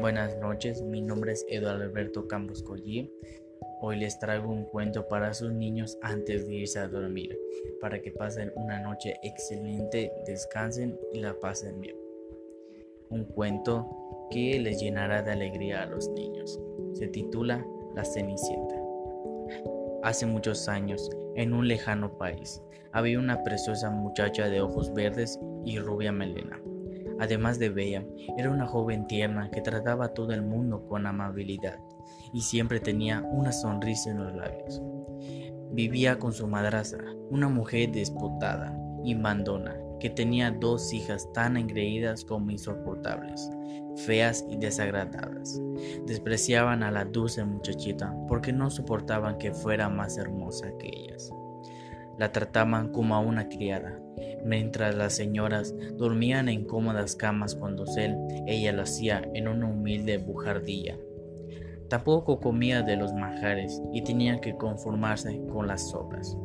Buenas noches, mi nombre es Eduardo Alberto Campos Collí. Hoy les traigo un cuento para sus niños antes de irse a dormir, para que pasen una noche excelente, descansen y la pasen bien. Un cuento que les llenará de alegría a los niños. Se titula La Cenicienta. Hace muchos años, en un lejano país, había una preciosa muchacha de ojos verdes y rubia melena Además de bella, era una joven tierna que trataba a todo el mundo con amabilidad y siempre tenía una sonrisa en los labios. Vivía con su madrastra, una mujer despotada y mandona, que tenía dos hijas tan engreídas como insoportables, feas y desagradadas. Despreciaban a la dulce muchachita porque no soportaban que fuera más hermosa que ellas. La trataban como a una criada, mientras las señoras dormían en cómodas camas con dosel, ella lo hacía en una humilde bujardilla. Tampoco comía de los manjares y tenía que conformarse con las sobras.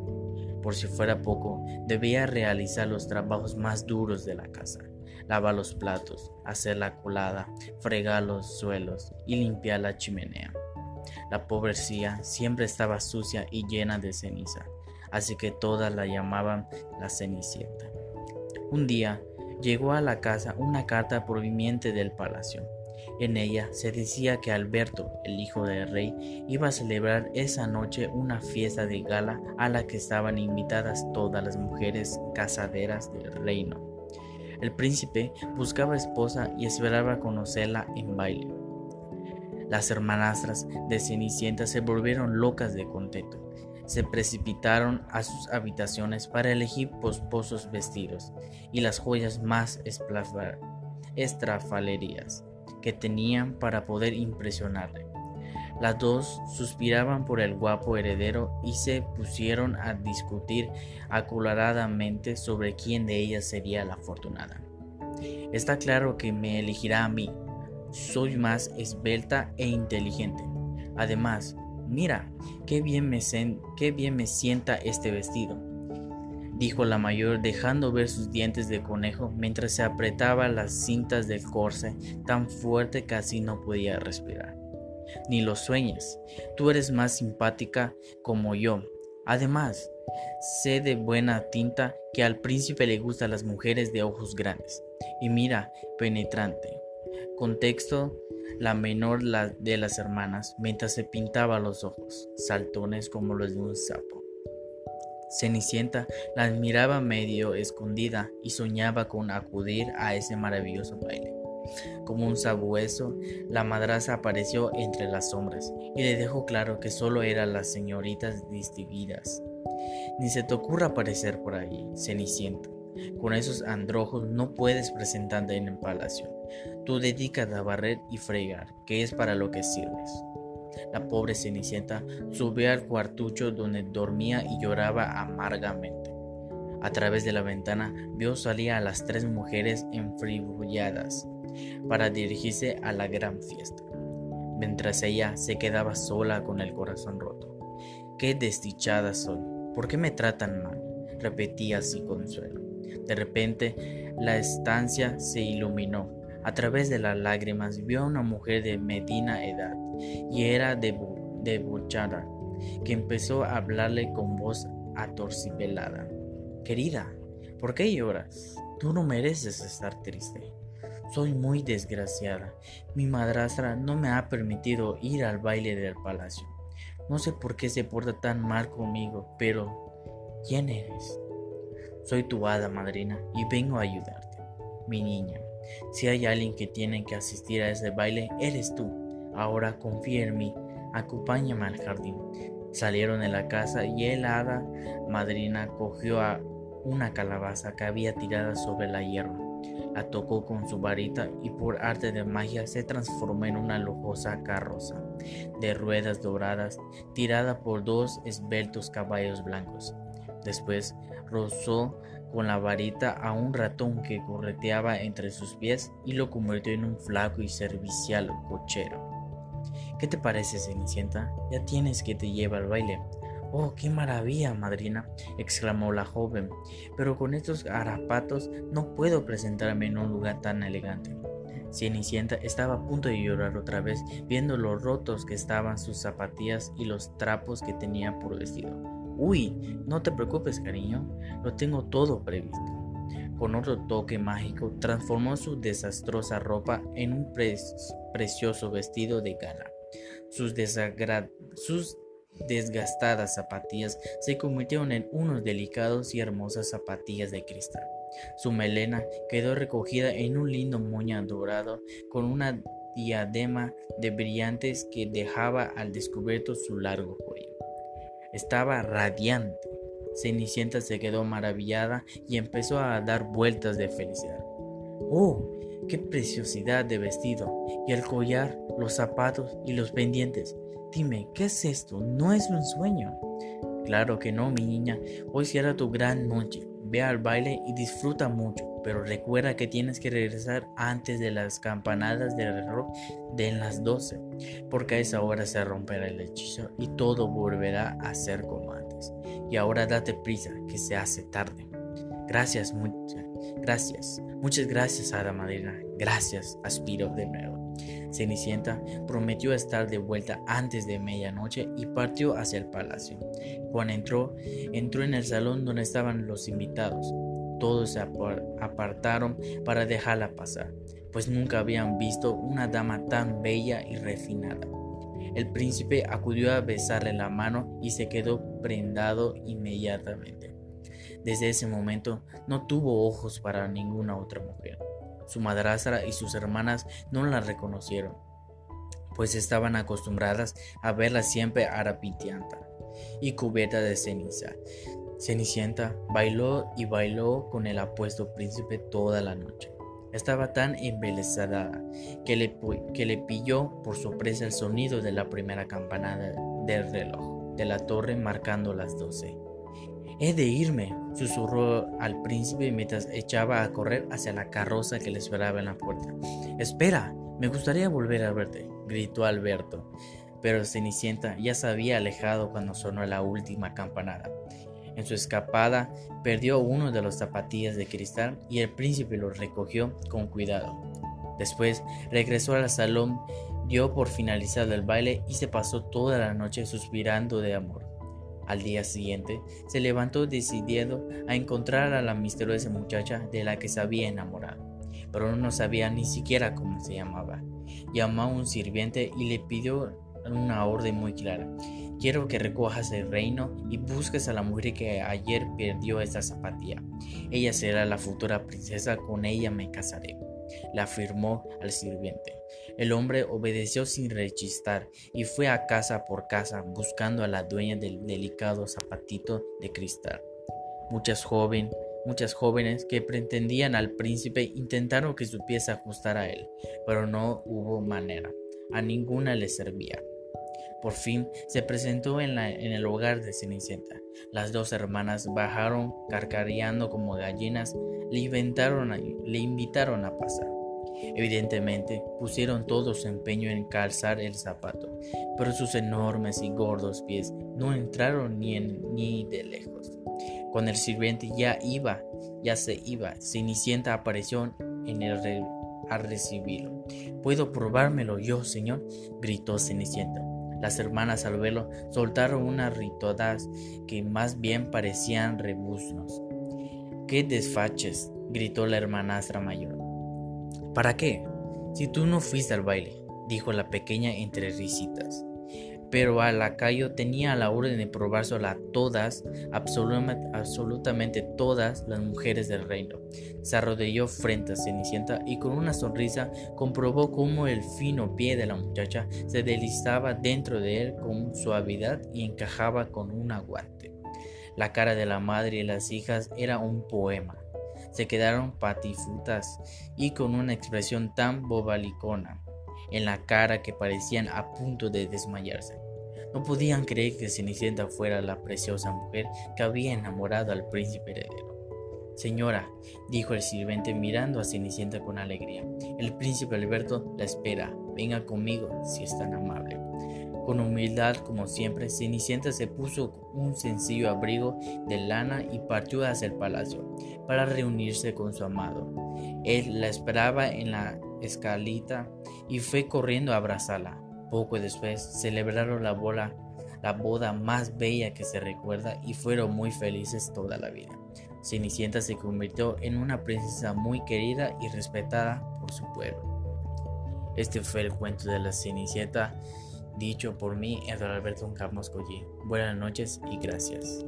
Por si fuera poco, debía realizar los trabajos más duros de la casa, lavar los platos, hacer la colada, fregar los suelos y limpiar la chimenea. La pobrecía siempre estaba sucia y llena de ceniza, así que todas la llamaban la Cenicienta. Un día llegó a la casa una carta proveniente del palacio. En ella se decía que Alberto, el hijo del rey, iba a celebrar esa noche una fiesta de gala a la que estaban invitadas todas las mujeres casaderas del reino. El príncipe buscaba esposa y esperaba conocerla en baile. Las hermanastras de Cenicienta se volvieron locas de contento se precipitaron a sus habitaciones para elegir posposos vestidos y las joyas más estrafalerías que tenían para poder impresionarle. Las dos suspiraban por el guapo heredero y se pusieron a discutir acoloradamente sobre quién de ellas sería la afortunada. Está claro que me elegirá a mí. Soy más esbelta e inteligente. Además, Mira, qué bien me, sienta este vestido, dijo la mayor dejando ver sus dientes de conejo mientras se apretaba las cintas del corse tan fuerte que así no podía respirar. Ni lo sueñes, tú eres más simpática como yo. Además, sé de buena tinta que al príncipe le gustan las mujeres de ojos grandes. Y mira, penetrante. Contexto la menor de las hermanas, mientras se pintaba los ojos, saltones como los de un sapo. Cenicienta la admiraba medio escondida y soñaba con acudir a ese maravilloso baile. Como un sabueso, la madraza apareció entre las sombras y le dejó claro que solo eran las señoritas distinguidas. Ni se te ocurra aparecer por ahí, Cenicienta. Con esos androjos no puedes presentarte en el palacio. Tú dedícate a barrer y fregar, que es para lo que sirves. La pobre Cenicienta subió al cuartucho donde dormía y lloraba amargamente. A través de la ventana vio salir a las tres mujeres enfribulladas para dirigirse a la gran fiesta, mientras ella se quedaba sola con el corazón roto. Qué desdichada soy, ¿por qué me tratan mal? repetía sin consuelo. De repente, la estancia se iluminó. A través de las lágrimas vio a una mujer de medina edad y era debuchada, que empezó a hablarle con voz atorcipelada. Querida, ¿por qué lloras? Tú no mereces estar triste. Soy muy desgraciada. Mi madrastra no me ha permitido ir al baile del palacio. No sé por qué se porta tan mal conmigo, pero ¿quién eres? Soy tu hada madrina y vengo a ayudarte. Mi niña, si hay alguien que tiene que asistir a ese baile, eres tú. Ahora confía en mí, acompáñame al jardín. Salieron de la casa y el hada madrina cogió a una calabaza que había tirada sobre la hierba. La tocó con su varita y por arte de magia se transformó en una lujosa carroza de ruedas doradas tirada por dos esbeltos caballos blancos. Después rozó con la varita a un ratón que correteaba entre sus pies y lo convirtió en un flaco y servicial cochero. ¿Qué te parece, Cenicienta? Ya tienes que te lleva al baile. Oh, qué maravilla, madrina, exclamó la joven, pero con estos harapatos no puedo presentarme en un lugar tan elegante. Cenicienta estaba a punto de llorar otra vez, viendo lo rotos que estaban sus zapatillas y los trapos que tenía por vestido. Uy, no te preocupes, cariño, lo tengo todo previsto. Con otro toque mágico, transformó su desastrosa ropa en un precioso vestido de gala. Sus, desgastadas zapatillas se convirtieron en unos delicados y hermosas zapatillas de cristal. Su melena quedó recogida en un lindo moño dorado con una diadema de brillantes que dejaba al descubierto su largo cuello. Estaba radiante. Cenicienta se quedó maravillada y empezó a dar vueltas de felicidad. ¡Oh! ¡Qué preciosidad de vestido! Y el collar, los zapatos y los pendientes. Dime, ¿qué es esto? ¿No es un sueño? Claro que no, mi niña. Hoy será tu gran noche. Ve al baile y disfruta mucho, pero recuerda que tienes que regresar antes de las campanadas del reloj de las 12, porque a esa hora se romperá el hechizo y todo volverá a ser como antes. Y ahora date prisa, que se hace tarde. Gracias, muchas gracias. Muchas gracias, Hada Madrina. Gracias, aspiro de nuevo. Cenicienta prometió estar de vuelta antes de medianoche y partió hacia el palacio. Cuando entró, entró en el salón donde estaban los invitados. Todos se apartaron para dejarla pasar, pues nunca habían visto una dama tan bella y refinada. El príncipe acudió a besarle la mano y se quedó prendado inmediatamente. Desde ese momento no tuvo ojos para ninguna otra mujer. Su madrastra y sus hermanas no la reconocieron, pues estaban acostumbradas a verla siempre arapitianta y cubierta de ceniza. Cenicienta bailó y bailó con el apuesto príncipe toda la noche. Estaba tan embelesada que le, que le pilló por sorpresa el sonido de la primera campanada del reloj de la torre marcando las doce. He de irme, susurró al príncipe mientras echaba a correr hacia la carroza que le esperaba en la puerta. Espera, me gustaría volver a verte, gritó Alberto. Pero Cenicienta ya se había alejado cuando sonó la última campanada. En su escapada perdió uno de los zapatillas de cristal y el príncipe lo recogió con cuidado. Después regresó al salón, dio por finalizado el baile y se pasó toda la noche suspirando de amor. Al día siguiente, se levantó decidido a encontrar a la misteriosa muchacha de la que se había enamorado, pero no sabía ni siquiera cómo se llamaba. Llamó a un sirviente y le pidió una orden muy clara. Quiero que recojas el reino y busques a la mujer que ayer perdió esta zapatilla. Ella será la futura princesa, con ella me casaré le afirmó al sirviente. El hombre obedeció sin rechistar y fue a casa por casa buscando a la dueña del delicado zapatito de cristal. Muchas jóvenes, muchas jóvenes que pretendían al príncipe intentaron que su pieza ajustara a él, pero no hubo manera. A ninguna le servía. Por fin se presentó en, el hogar de Cenicienta. Las dos hermanas bajaron carcareando como gallinas, le, le invitaron a pasar. Evidentemente pusieron todo su empeño en calzar el zapato, pero sus enormes y gordos pies no entraron ni, ni de lejos. Cuando el sirviente ya iba, ya se iba, Cenicienta apareció en el a recibirlo. ¿Puedo probármelo yo, señor? gritó Cenicienta. Las hermanas al verlo soltaron unas ritodas que más bien parecían rebuznos. ¡Qué desfaches! gritó la hermanastra mayor. ¿Para qué? Si tú no fuiste al baile, dijo la pequeña entre risitas pero a lacayo tenía la orden de probárselo a todas, absolutamente todas las mujeres del reino. Se arrodilló frente a Cenicienta y con una sonrisa comprobó cómo el fino pie de la muchacha se deslizaba dentro de él con suavidad y encajaba con un aguante. La cara de la madre y las hijas era un poema. Se quedaron patifutas y con una expresión tan bobalicona en la cara que parecían a punto de desmayarse. No podían creer que Cenicienta fuera la preciosa mujer que había enamorado al príncipe heredero. Señora, dijo el sirviente mirando a Cenicienta con alegría, el príncipe Alberto la espera. Venga conmigo si es tan amable. Con humildad, como siempre, Cenicienta se puso un sencillo abrigo de lana y partió hacia el palacio para reunirse con su amado. Él la esperaba en la escalita y fue corriendo a abrazarla. Poco después celebraron la bola, la boda más bella que se recuerda y fueron muy felices toda la vida. Cenicienta se convirtió en una princesa muy querida y respetada por su pueblo. Este fue el cuento de la Cenicienta dicho por mí, Eduardo Alberto Campos Collí. Buenas noches y gracias.